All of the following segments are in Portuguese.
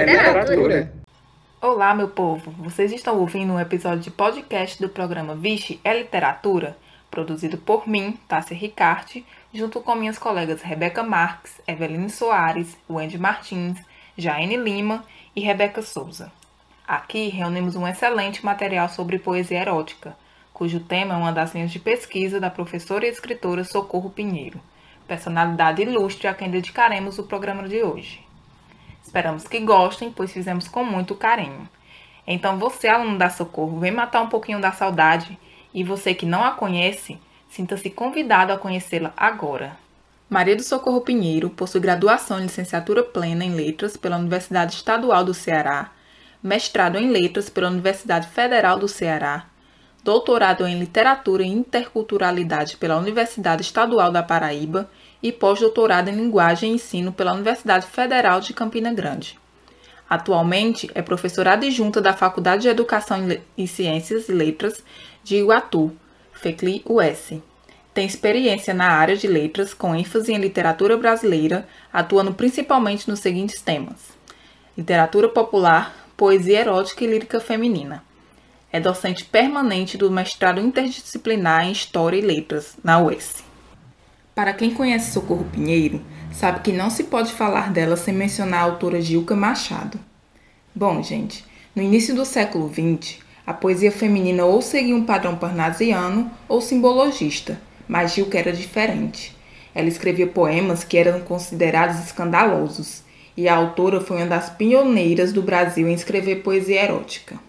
é literatura. Olá, meu povo! Vocês estão ouvindo um episódio de podcast do programa Vixe é Literatura, produzido por mim, Tássia Ricarte, junto com minhas colegas Rebeca Marques, Eveline Soares, Wendy Martins, Jaine Lima e Rebeca Souza. Aqui reunimos um excelente material sobre poesia erótica, cujo tema é uma das linhas de pesquisa da professora e escritora Socorro Pinheiro, personalidade ilustre a quem dedicaremos o programa de hoje. Esperamos que gostem, pois fizemos com muito carinho. Então você, aluno da Socorro, vem matar um pouquinho da saudade e você que não a conhece, sinta-se convidado a conhecê-la agora. Maria do Socorro Pinheiro possui graduação em licenciatura plena em Letras pela Universidade Estadual do Ceará, mestrado em Letras pela Universidade Federal do Ceará, doutorado em Literatura e Interculturalidade pela Universidade Estadual da Paraíba e pós-doutorado em Linguagem e Ensino pela Universidade Federal de Campina Grande. Atualmente é professora adjunta da Faculdade de Educação e Ciências e Letras de Iguatu, FECLI-US. Tem experiência na área de letras, com ênfase em literatura brasileira, atuando principalmente nos seguintes temas: literatura popular, poesia erótica e lírica feminina. É docente permanente do mestrado interdisciplinar em História e Letras, na UES. Para quem conhece Socorro Pinheiro, sabe que não se pode falar dela sem mencionar a autora Gilca Machado. Bom, gente, no início do século XX, a poesia feminina ou seguia um padrão parnasiano ou simbologista, mas Gilca era diferente. Ela escrevia poemas que eram considerados escandalosos, e a autora foi uma das pioneiras do Brasil em escrever poesia erótica.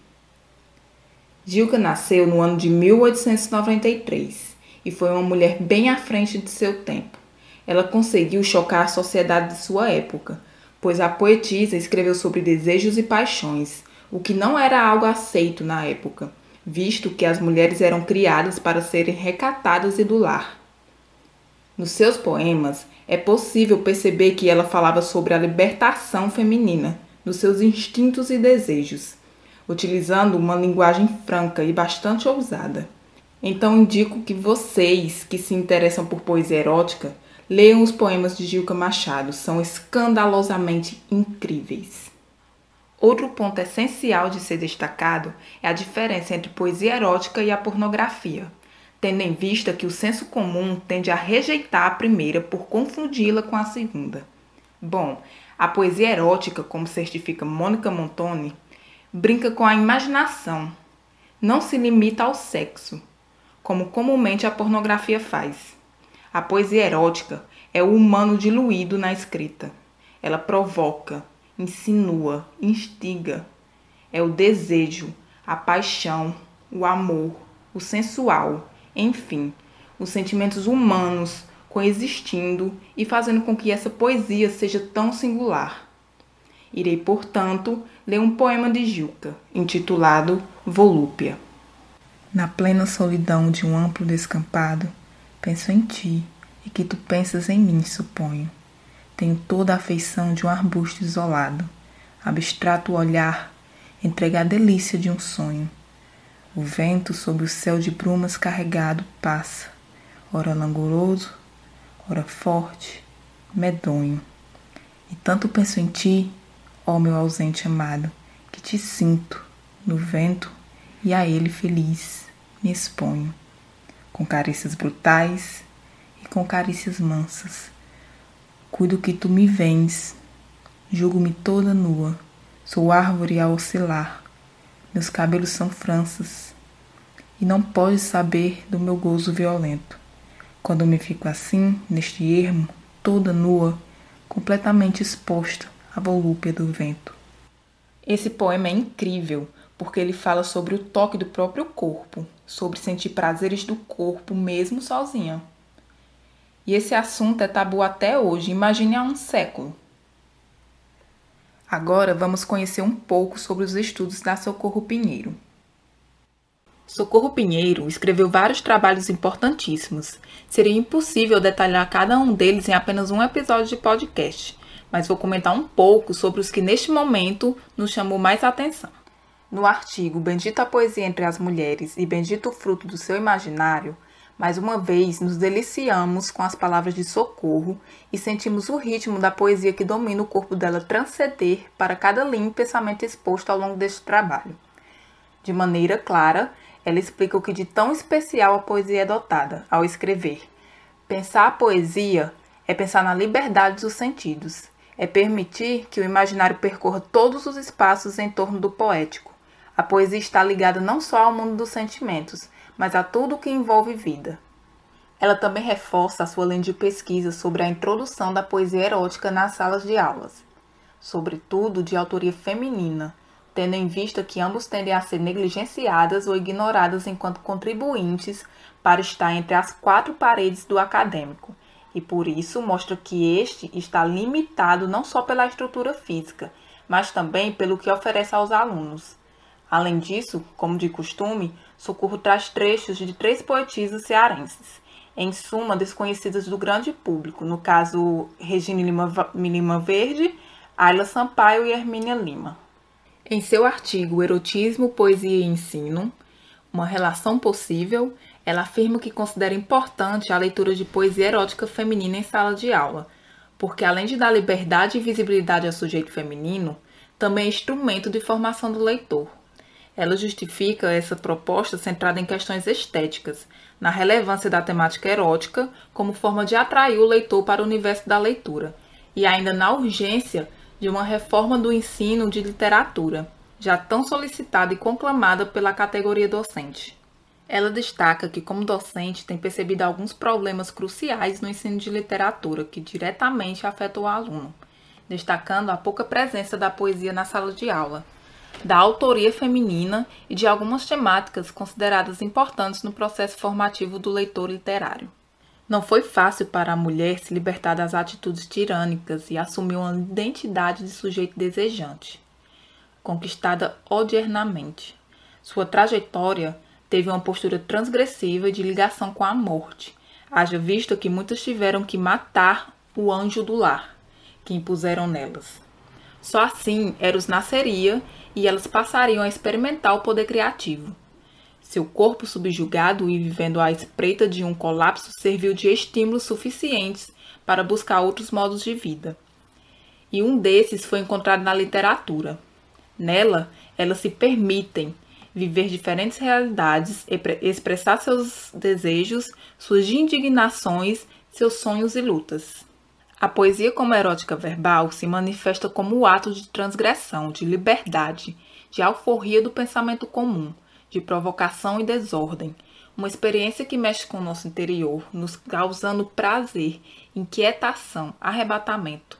Gilca nasceu no ano de 1893 e foi uma mulher bem à frente de seu tempo. Ela conseguiu chocar a sociedade de sua época, pois a poetisa escreveu sobre desejos e paixões, o que não era algo aceito na época, visto que as mulheres eram criadas para serem recatadas e do lar. Nos seus poemas, é possível perceber que ela falava sobre a libertação feminina, dos seus instintos e desejos, utilizando uma linguagem franca e bastante ousada. Então indico que vocês que se interessam por poesia erótica leiam os poemas de Gilca Machado, são escandalosamente incríveis. Outro ponto essencial de ser destacado é a diferença entre poesia erótica e a pornografia, tendo em vista que o senso comum tende a rejeitar a primeira por confundi-la com a segunda. Bom, a poesia erótica, como certifica Mônica Montoni, brinca com a imaginação, não se limita ao sexo, como comumente a pornografia faz. A poesia erótica é o humano diluído na escrita. Ela provoca, insinua, instiga. É o desejo, a paixão, o amor, o sensual, enfim, os sentimentos humanos coexistindo e fazendo com que essa poesia seja tão singular. Irei, portanto, ler um poema de Gilca, intitulado Volúpia. Na plena solidão de um amplo descampado, penso em ti e que tu pensas em mim, suponho. Tenho toda a afeição de um arbusto isolado, abstrato olhar, entrega a delícia de um sonho. O vento sobre o céu de brumas carregado passa, ora langoroso, ora forte, medonho. E tanto penso em ti, ó meu ausente amado, que te sinto no vento e a ele feliz me exponho, com carícias brutais e com carícias mansas. Cuido que tu me vens, julgo-me toda nua, sou árvore a oscilar, meus cabelos são franças, e não podes saber do meu gozo violento. Quando me fico assim, neste ermo, toda nua, completamente exposta à volúpia do vento. Esse poema é incrível porque ele fala sobre o toque do próprio corpo, sobre sentir prazeres do corpo mesmo sozinha. E esse assunto é tabu até hoje, imagine há um século. Agora vamos conhecer um pouco sobre os estudos da Socorro Pinheiro. Socorro Pinheiro escreveu vários trabalhos importantíssimos. Seria impossível detalhar cada um deles em apenas um episódio de podcast, mas vou comentar um pouco sobre os que neste momento nos chamou mais atenção. No artigo Bendita a Poesia entre as Mulheres e Bendito o Fruto do Seu Imaginário, Mais uma vez, nos deliciamos com as palavras de socorro e sentimos o ritmo da poesia que domina o corpo dela transcender para cada linha e pensamento exposto ao longo deste trabalho. De maneira clara, ela explica o que de tão especial a poesia é dotada ao escrever. Pensar a poesia é pensar na liberdade dos sentidos, é permitir que o imaginário percorra todos os espaços em torno do poético. A poesia está ligada não só ao mundo dos sentimentos, mas a tudo o que envolve vida. Ela também reforça a sua linha de pesquisa sobre a introdução da poesia erótica nas salas de aulas, sobretudo de autoria feminina, tendo em vista que ambos tendem a ser negligenciadas ou ignoradas enquanto contribuintes para estar entre as quatro paredes do acadêmico, e por isso mostra que este está limitado não só pela estrutura física, mas também pelo que oferece aos alunos. Além disso, como de costume, Socorro traz trechos de três poetisas cearenses, em suma desconhecidas do grande público, no caso Regina Lima, Lima Verde, Ayla Sampaio e Hermínia Lima. Em seu artigo Erotismo, Poesia e Ensino, uma relação possível, ela afirma que considera importante a leitura de poesia erótica feminina em sala de aula, porque além de dar liberdade e visibilidade ao sujeito feminino, também é instrumento de formação do leitor. Ela justifica essa proposta centrada em questões estéticas, na relevância da temática erótica como forma de atrair o leitor para o universo da leitura, e ainda na urgência de uma reforma do ensino de literatura, já tão solicitada e conclamada pela categoria docente. Ela destaca que, como docente, tem percebido alguns problemas cruciais no ensino de literatura que diretamente afetam o aluno, destacando a pouca presença da poesia na sala de aula, da autoria feminina e de algumas temáticas consideradas importantes no processo formativo do leitor literário. Não foi fácil para a mulher se libertar das atitudes tirânicas e assumir uma identidade de sujeito desejante, conquistada odiernamente. Sua trajetória teve uma postura transgressiva de ligação com a morte, haja visto que muitas tiveram que matar o anjo do lar que impuseram nelas. Só assim Eros nasceria e elas passariam a experimentar o poder criativo. Seu corpo subjugado e vivendo à espreita de um colapso serviu de estímulos suficientes para buscar outros modos de vida. E um desses foi encontrado na literatura. Nela, elas se permitem viver diferentes realidades, expressar seus desejos, suas indignações, seus sonhos e lutas. A poesia como erótica verbal se manifesta como o ato de transgressão, de liberdade, de alforria do pensamento comum, de provocação e desordem, uma experiência que mexe com o nosso interior, nos causando prazer, inquietação, arrebatamento.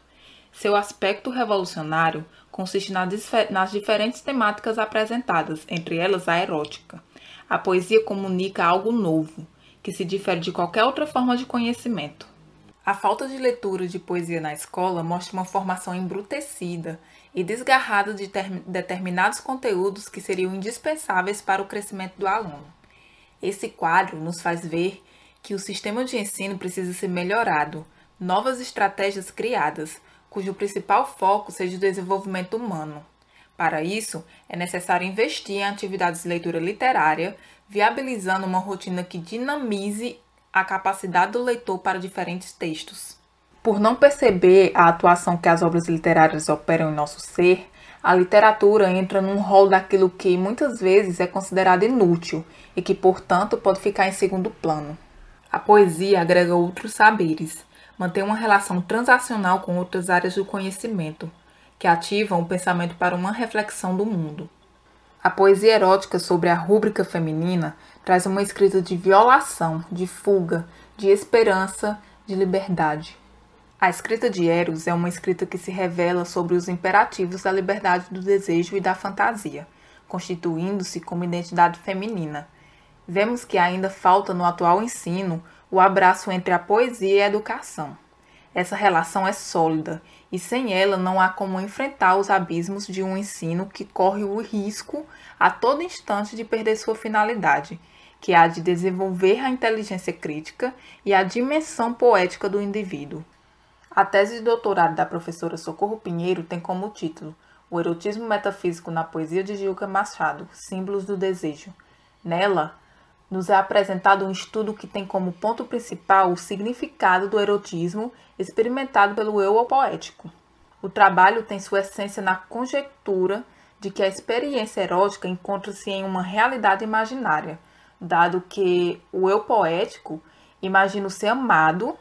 Seu aspecto revolucionário consiste nas diferentes temáticas apresentadas, entre elas a erótica. A poesia comunica algo novo, que se difere de qualquer outra forma de conhecimento. A falta de leitura de poesia na escola mostra uma formação embrutecida e desgarrada de determinados conteúdos que seriam indispensáveis para o crescimento do aluno. Esse quadro nos faz ver que o sistema de ensino precisa ser melhorado, novas estratégias criadas, cujo principal foco seja o desenvolvimento humano. Para isso, é necessário investir em atividades de leitura literária, viabilizando uma rotina que dinamize a capacidade do leitor para diferentes textos. Por não perceber a atuação que as obras literárias operam em nosso ser, a literatura entra num rol daquilo que muitas vezes é considerado inútil e que, portanto, pode ficar em segundo plano. A poesia agrega outros saberes, mantém uma relação transacional com outras áreas do conhecimento, que ativam o pensamento para uma reflexão do mundo. A poesia erótica sobre a rúbrica feminina traz uma escrita de violação, de fuga, de esperança, de liberdade. A escrita de Eros é uma escrita que se revela sobre os imperativos da liberdade do desejo e da fantasia, constituindo-se como identidade feminina. Vemos que ainda falta no atual ensino o abraço entre a poesia e a educação. Essa relação é sólida e sem ela não há como enfrentar os abismos de um ensino que corre o risco a todo instante de perder sua finalidade, que há de desenvolver a inteligência crítica e a dimensão poética do indivíduo. A tese de doutorado da professora Socorro Pinheiro tem como título O Erotismo Metafísico na Poesia de Gilca Machado, Símbolos do Desejo. Nela, nos é apresentado um estudo que tem como ponto principal o significado do erotismo experimentado pelo eu poético. O trabalho tem sua essência na conjectura de que a experiência erótica encontra-se em uma realidade imaginária, dado que o eu poético imagina ser amado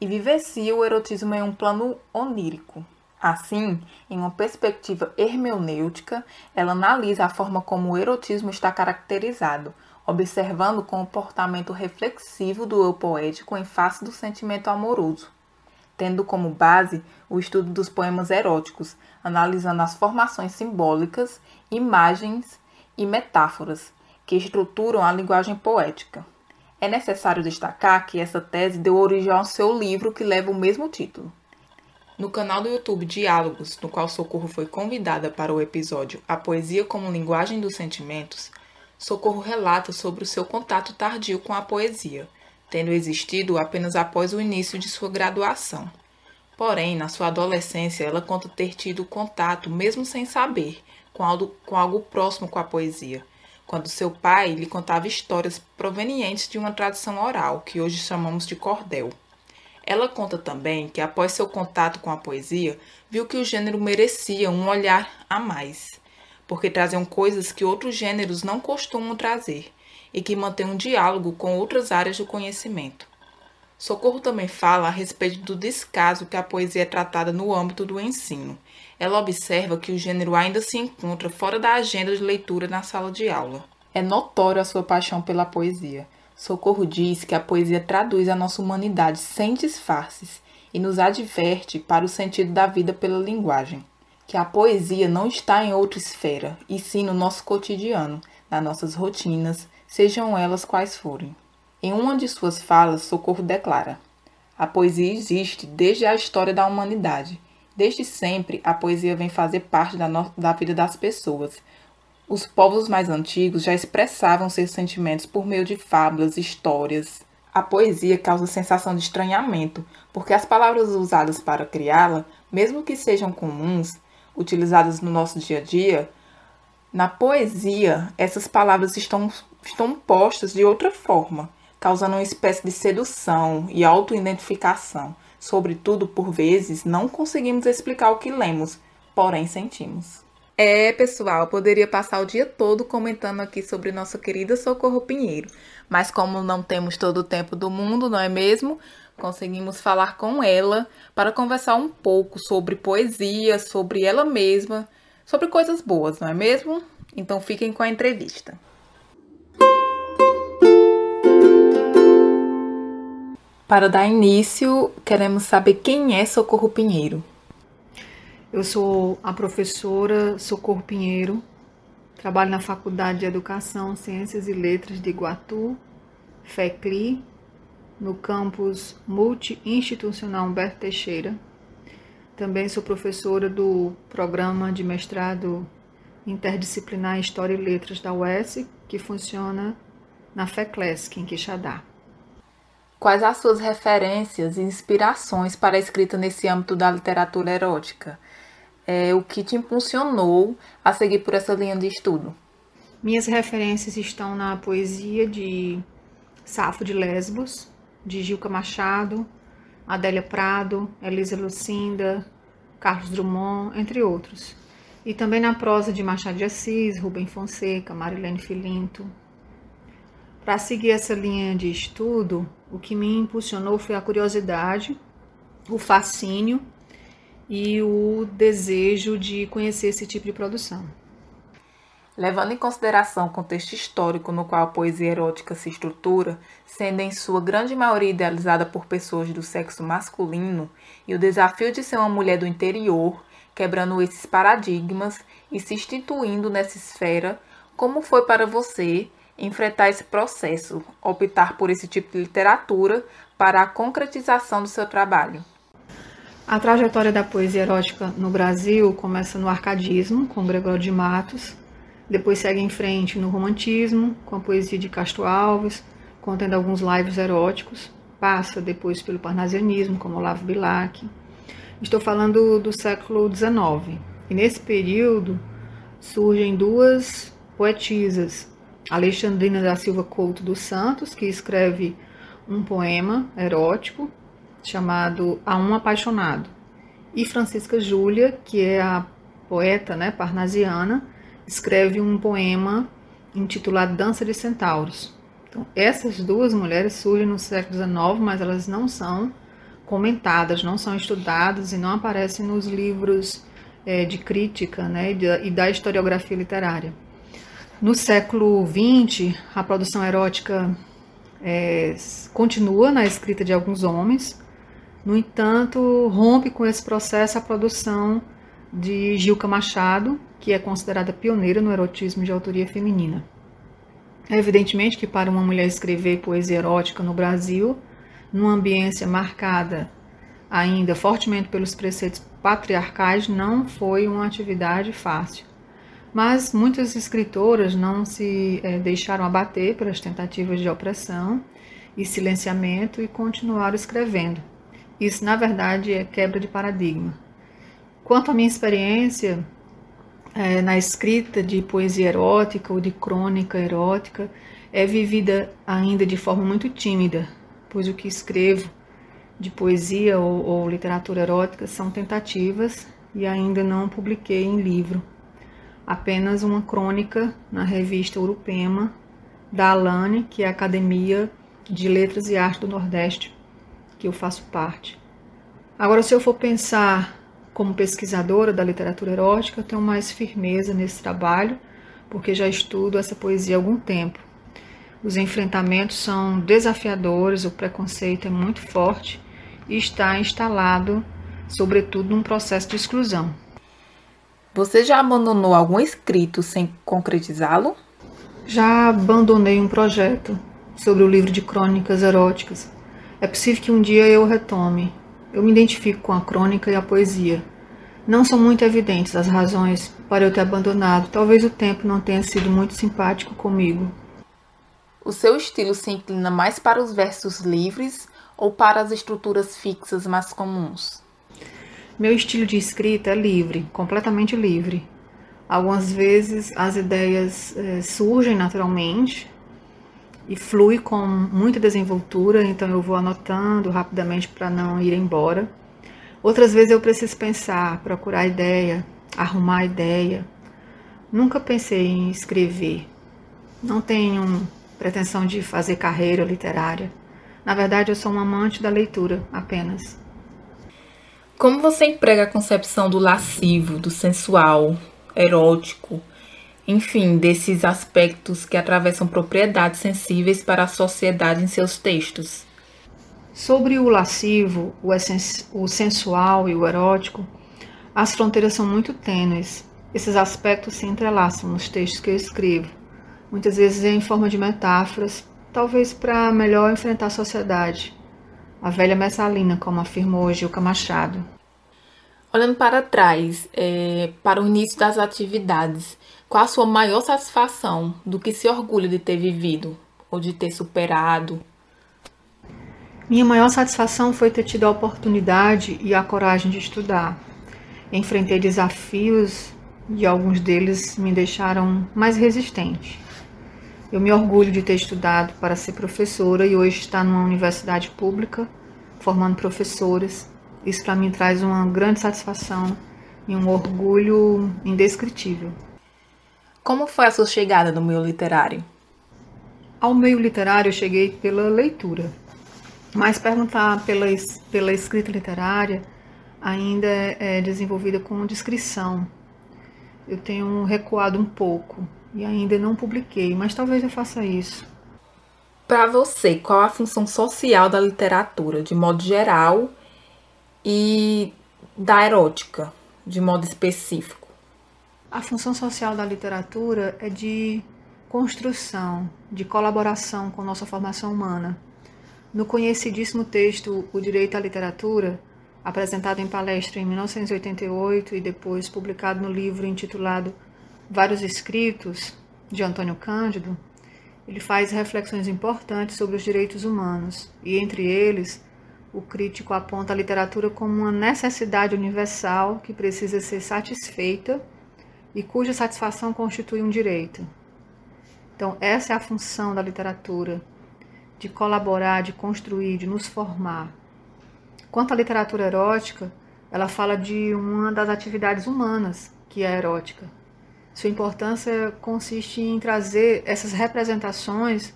e vivencia o erotismo em um plano onírico. Assim, em uma perspectiva hermenêutica, ela analisa a forma como o erotismo está caracterizado, observando o comportamento reflexivo do eu poético em face do sentimento amoroso, tendo como base o estudo dos poemas eróticos, analisando as formações simbólicas, imagens e metáforas que estruturam a linguagem poética. É necessário destacar que essa tese deu origem ao seu livro que leva o mesmo título. No canal do YouTube Diálogos, no qual Socorro foi convidada para o episódio A Poesia como Linguagem dos Sentimentos, Socorro relata sobre o seu contato tardio com a poesia, tendo existido apenas após o início de sua graduação. Porém, na sua adolescência, ela conta ter tido contato, mesmo sem saber, com algo, com algo próximo com a poesia, quando seu pai lhe contava histórias provenientes de uma tradição oral, que hoje chamamos de cordel. Ela conta também que, após seu contato com a poesia, viu que o gênero merecia um olhar a mais porque traziam coisas que outros gêneros não costumam trazer e que mantêm um diálogo com outras áreas do conhecimento. Socorro também fala a respeito do descaso que a poesia é tratada no âmbito do ensino. Ela observa que o gênero ainda se encontra fora da agenda de leitura na sala de aula. É notória a sua paixão pela poesia. Socorro diz que a poesia traduz a nossa humanidade sem disfarces e nos adverte para o sentido da vida pela linguagem que a poesia não está em outra esfera, e sim no nosso cotidiano, nas nossas rotinas, sejam elas quais forem. Em uma de suas falas, Socorro declara: A poesia existe desde a história da humanidade. Desde sempre, a poesia vem fazer parte da, no... da vida das pessoas. Os povos mais antigos já expressavam seus sentimentos por meio de fábulas, histórias. A poesia causa sensação de estranhamento, porque as palavras usadas para criá-la, mesmo que sejam comuns, utilizadas no nosso dia a dia, na poesia, essas palavras estão, estão postas de outra forma, causando uma espécie de sedução e autoidentificação. Sobretudo, por vezes, não conseguimos explicar o que lemos, porém sentimos. É, pessoal, poderia passar o dia todo comentando aqui sobre nossa querida Socorro Pinheiro, mas como não temos todo o tempo do mundo, não é mesmo? Conseguimos falar com ela para conversar um pouco sobre poesia, sobre ela mesma, sobre coisas boas, não é mesmo? Então fiquem com a entrevista. Para dar início, queremos saber quem é Socorro Pinheiro. Eu sou a professora Socorro Pinheiro, trabalho na Faculdade de Educação, Ciências e Letras de Iguatu, FECLI, no campus multi-institucional Humberto Teixeira. Também sou professora do programa de mestrado interdisciplinar em História e Letras da UES, que funciona na FECLESC, em Quixadá. Quais as suas referências e inspirações para a escrita nesse âmbito da literatura erótica? É, o que te impulsionou a seguir por essa linha de estudo? Minhas referências estão na poesia de Safo de Lesbos, de Gilca Machado, Adélia Prado, Elisa Lucinda, Carlos Drummond, entre outros. E também na prosa de Machado de Assis, Rubem Fonseca, Marilene Filinto. Para seguir essa linha de estudo, o que me impulsionou foi a curiosidade, o fascínio e o desejo de conhecer esse tipo de produção. Levando em consideração o contexto histórico no qual a poesia erótica se estrutura, sendo em sua grande maioria idealizada por pessoas do sexo masculino, e o desafio de ser uma mulher do interior, quebrando esses paradigmas e se instituindo nessa esfera, como foi para você enfrentar esse processo, optar por esse tipo de literatura para a concretização do seu trabalho? A trajetória da poesia erótica no Brasil começa no arcadismo, com Gregório de Matos, depois segue em frente no romantismo, com a poesia de Castro Alves, contendo alguns lives eróticos. Passa depois pelo parnasianismo, como Olavo Bilac. Estou falando do século XIX. E nesse período surgem duas poetisas, Alexandrina da Silva Couto dos Santos, que escreve um poema erótico chamado A Um Apaixonado, e Francisca Júlia, que é a poeta né, parnasiana, escreve um poema intitulado Dança de Centauros. Então, essas duas mulheres surgem no século XIX, mas elas não são comentadas, não são estudadas e não aparecem nos livros é, de crítica né, e da historiografia literária. No século XX, a produção erótica é, continua na escrita de alguns homens, no entanto, rompe com esse processo a produção de Gilca Machado, que é considerada pioneira no erotismo de autoria feminina. É evidentemente que para uma mulher escrever poesia erótica no Brasil, numa ambiência marcada ainda fortemente pelos preceitos patriarcais, não foi uma atividade fácil. Mas muitas escritoras não se é, deixaram abater pelas tentativas de opressão e silenciamento e continuaram escrevendo. Isso, na verdade, é quebra de paradigma. Quanto à minha experiência é, na escrita de poesia erótica ou de crônica erótica, é vivida ainda de forma muito tímida, pois o que escrevo de poesia ou, ou literatura erótica são tentativas e ainda não publiquei em livro. Apenas uma crônica na revista Urupema, da Alane, que é a Academia de Letras e Arte do Nordeste, que eu faço parte. Agora, se eu for pensar como pesquisadora da literatura erótica, eu tenho mais firmeza nesse trabalho, porque já estudo essa poesia há algum tempo. Os enfrentamentos são desafiadores, o preconceito é muito forte e está instalado, sobretudo, num processo de exclusão. Você já abandonou algum escrito sem concretizá-lo? Já abandonei um projeto sobre o livro de crônicas eróticas. É possível que um dia eu retome. Eu me identifico com a crônica e a poesia. Não são muito evidentes as razões para eu ter abandonado. Talvez o tempo não tenha sido muito simpático comigo. O seu estilo se inclina mais para os versos livres ou para as estruturas fixas mais comuns? Meu estilo de escrita é livre, completamente livre. Algumas vezes as ideias é, surgem naturalmente, e flui com muita desenvoltura, então eu vou anotando rapidamente para não ir embora. Outras vezes eu preciso pensar, procurar ideia, arrumar ideia. Nunca pensei em escrever. Não tenho pretensão de fazer carreira literária. Na verdade, eu sou um amante da leitura apenas. Como você emprega a concepção do lascivo, do sensual, erótico, enfim, desses aspectos que atravessam propriedades sensíveis para a sociedade em seus textos. Sobre o lascivo, o, o sensual e o erótico, as fronteiras são muito tênues. Esses aspectos se entrelaçam nos textos que eu escrevo, muitas vezes em forma de metáforas, talvez para melhor enfrentar a sociedade. A velha messalina, como afirmou Gilca Machado. Olhando para trás, é, para o início das atividades, qual a sua maior satisfação do que se orgulha de ter vivido ou de ter superado? Minha maior satisfação foi ter tido a oportunidade e a coragem de estudar. Enfrentei desafios e alguns deles me deixaram mais resistente. Eu me orgulho de ter estudado para ser professora e hoje estar numa universidade pública, formando professores. Isso para mim traz uma grande satisfação e um orgulho indescritível. Como foi a sua chegada no meio literário? Ao meio literário eu cheguei pela leitura, mas perguntar pela, pela escrita literária ainda é, é desenvolvida com descrição. Eu tenho recuado um pouco e ainda não publiquei, mas talvez eu faça isso. Para você, qual a função social da literatura, de modo geral, e da erótica, de modo específico? A função social da literatura é de construção, de colaboração com nossa formação humana. No conhecidíssimo texto O Direito à Literatura, apresentado em palestra em 1988 e depois publicado no livro intitulado Vários Escritos, de Antônio Cândido, ele faz reflexões importantes sobre os direitos humanos e, entre eles, o crítico aponta a literatura como uma necessidade universal que precisa ser satisfeita e cuja satisfação constitui um direito. Então, essa é a função da literatura, de colaborar, de construir, de nos formar. Quanto à literatura erótica, ela fala de uma das atividades humanas, que é a erótica. Sua importância consiste em trazer essas representações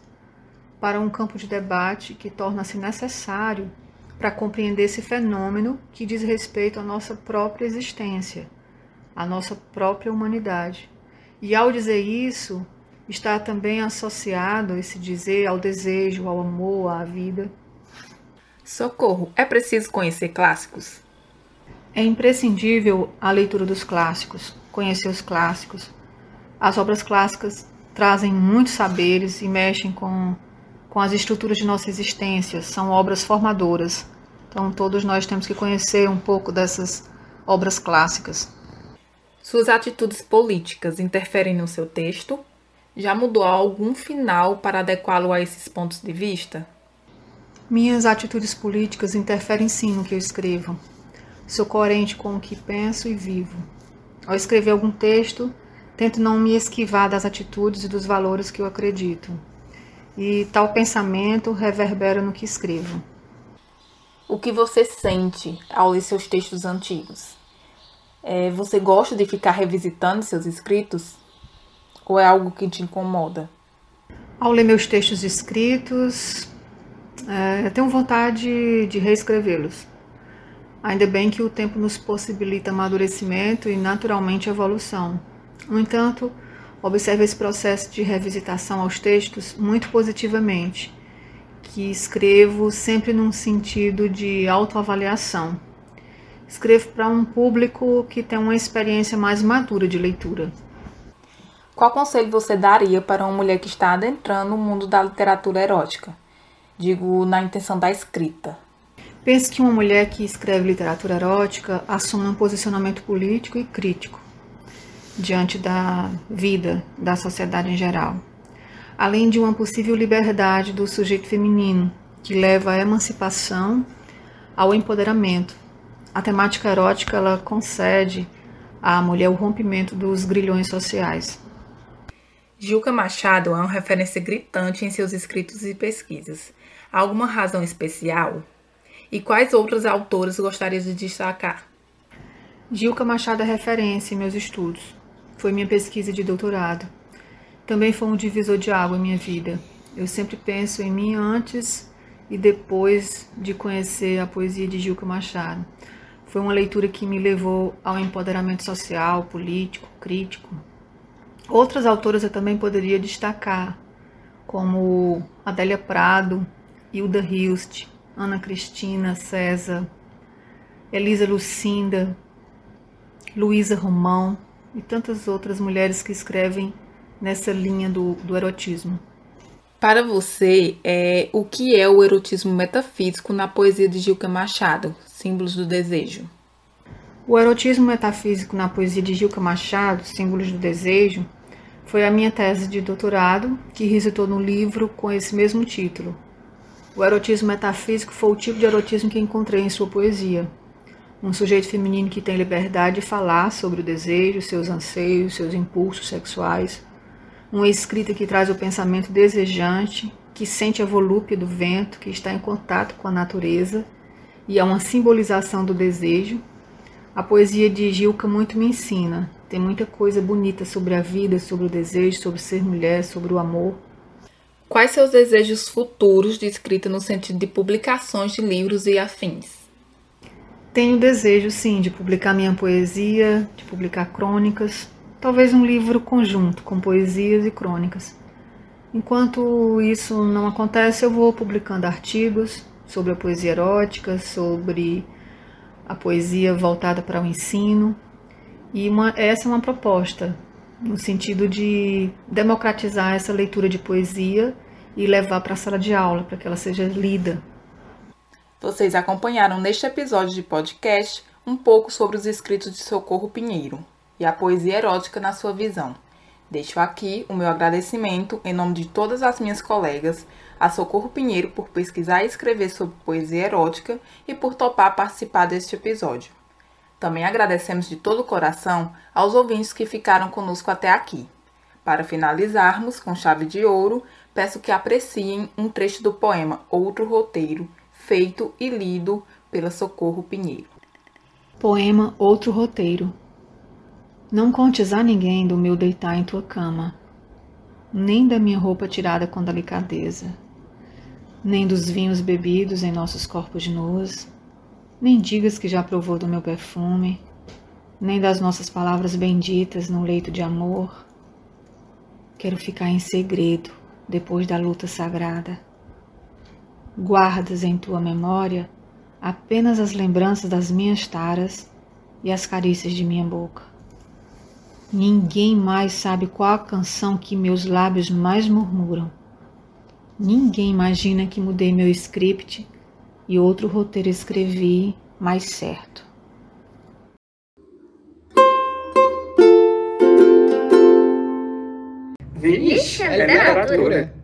para um campo de debate que torna-se necessário para compreender esse fenômeno que diz respeito à nossa própria existência, à nossa própria humanidade. E ao dizer isso, está também associado esse dizer ao desejo, ao amor, à vida. Socorro, é preciso conhecer clássicos? É imprescindível a leitura dos clássicos, conhecer os clássicos. As obras clássicas trazem muitos saberes e mexem com, com as estruturas de nossa existência, são obras formadoras. Então, todos nós temos que conhecer um pouco dessas obras clássicas. Suas atitudes políticas interferem no seu texto? Já mudou algum final para adequá-lo a esses pontos de vista? Minhas atitudes políticas interferem sim no que eu escrevo. Sou coerente com o que penso e vivo. Ao escrever algum texto, tento não me esquivar das atitudes e dos valores que eu acredito. E tal pensamento reverbera no que escrevo. O que você sente ao ler seus textos antigos? É, você gosta de ficar revisitando seus escritos? Ou é algo que te incomoda? Ao ler meus textos escritos, é, eu tenho vontade de reescrevê-los. Ainda bem que o tempo nos possibilita amadurecimento e naturalmente evolução. No entanto, observo esse processo de revisitação aos textos muito positivamente, que escrevo sempre num sentido de autoavaliação. Escrevo para um público que tem uma experiência mais madura de leitura. Qual conselho você daria para uma mulher que está adentrando o mundo da literatura erótica? Digo, na intenção da escrita. Penso que uma mulher que escreve literatura erótica assume um posicionamento político e crítico diante da vida da sociedade em geral, além de uma possível liberdade do sujeito feminino, que leva à emancipação, ao empoderamento. A temática erótica ela concede à mulher o rompimento dos grilhões sociais. Gilca Machado é uma referência gritante em seus escritos e pesquisas. Há alguma razão especial? E quais outros autores gostaria de destacar? Gilca Machado é referência em meus estudos. Foi minha pesquisa de doutorado. Também foi um divisor de água em minha vida. Eu sempre penso em mim antes e depois de conhecer a poesia de Gilca Machado. Foi uma leitura que me levou ao empoderamento social, político, crítico, Outras autoras eu também poderia destacar, como Adélia Prado, Hilda Hilst, Ana Cristina César, Elisa Lucinda, Luísa Romão e tantas outras mulheres que escrevem nessa linha do, do erotismo. Para você, é, o que é o erotismo metafísico na poesia de Gilca Machado, Símbolos do Desejo? O erotismo metafísico na poesia de Gilca Machado, Símbolos do Desejo, foi a minha tese de doutorado, que resultou no livro com esse mesmo título. O erotismo metafísico foi o tipo de erotismo que encontrei em sua poesia. Um sujeito feminino que tem liberdade de falar sobre o desejo, seus anseios, seus impulsos sexuais. Uma escrita que traz o pensamento desejante, que sente a volúpia do vento, que está em contato com a natureza e é uma simbolização do desejo, a poesia de Gilca muito me ensina. Tem muita coisa bonita sobre a vida, sobre o desejo, sobre ser mulher, sobre o amor. Quais seus desejos futuros de escrita no sentido de publicações de livros e afins? Tenho desejo, sim, de publicar minha poesia, de publicar crônicas, talvez um livro conjunto com poesias e crônicas. Enquanto isso não acontece, eu vou publicando artigos sobre a poesia erótica, sobre a poesia voltada para o ensino. E uma, essa é uma proposta, no sentido de democratizar essa leitura de poesia e levar para a sala de aula, para que ela seja lida. Vocês acompanharam neste episódio de podcast um pouco sobre os escritos de Socorro Pinheiro e a poesia erótica na sua visão. Deixo aqui o meu agradecimento em nome de todas as minhas colegas a Socorro Pinheiro por pesquisar e escrever sobre poesia erótica e por topar participar deste episódio. Também agradecemos de todo o coração aos ouvintes que ficaram conosco até aqui. Para finalizarmos com chave de ouro, peço que apreciem um trecho do poema Outro Roteiro, feito e lido pela Socorro Pinheiro. Poema Outro Roteiro. Não contes a ninguém do meu deitar em tua cama, nem da minha roupa tirada com delicadeza, nem dos vinhos bebidos em nossos corpos nus, nem digas que já provou do meu perfume, nem das nossas palavras benditas no leito de amor. Quero ficar em segredo depois da luta sagrada. Guardas em tua memória apenas as lembranças das minhas taras e as carícias de minha boca. Ninguém mais sabe qual a canção que meus lábios mais murmuram. Ninguém imagina que mudei meu script e outro roteiro escrevi mais certo. Vixe, é literatura.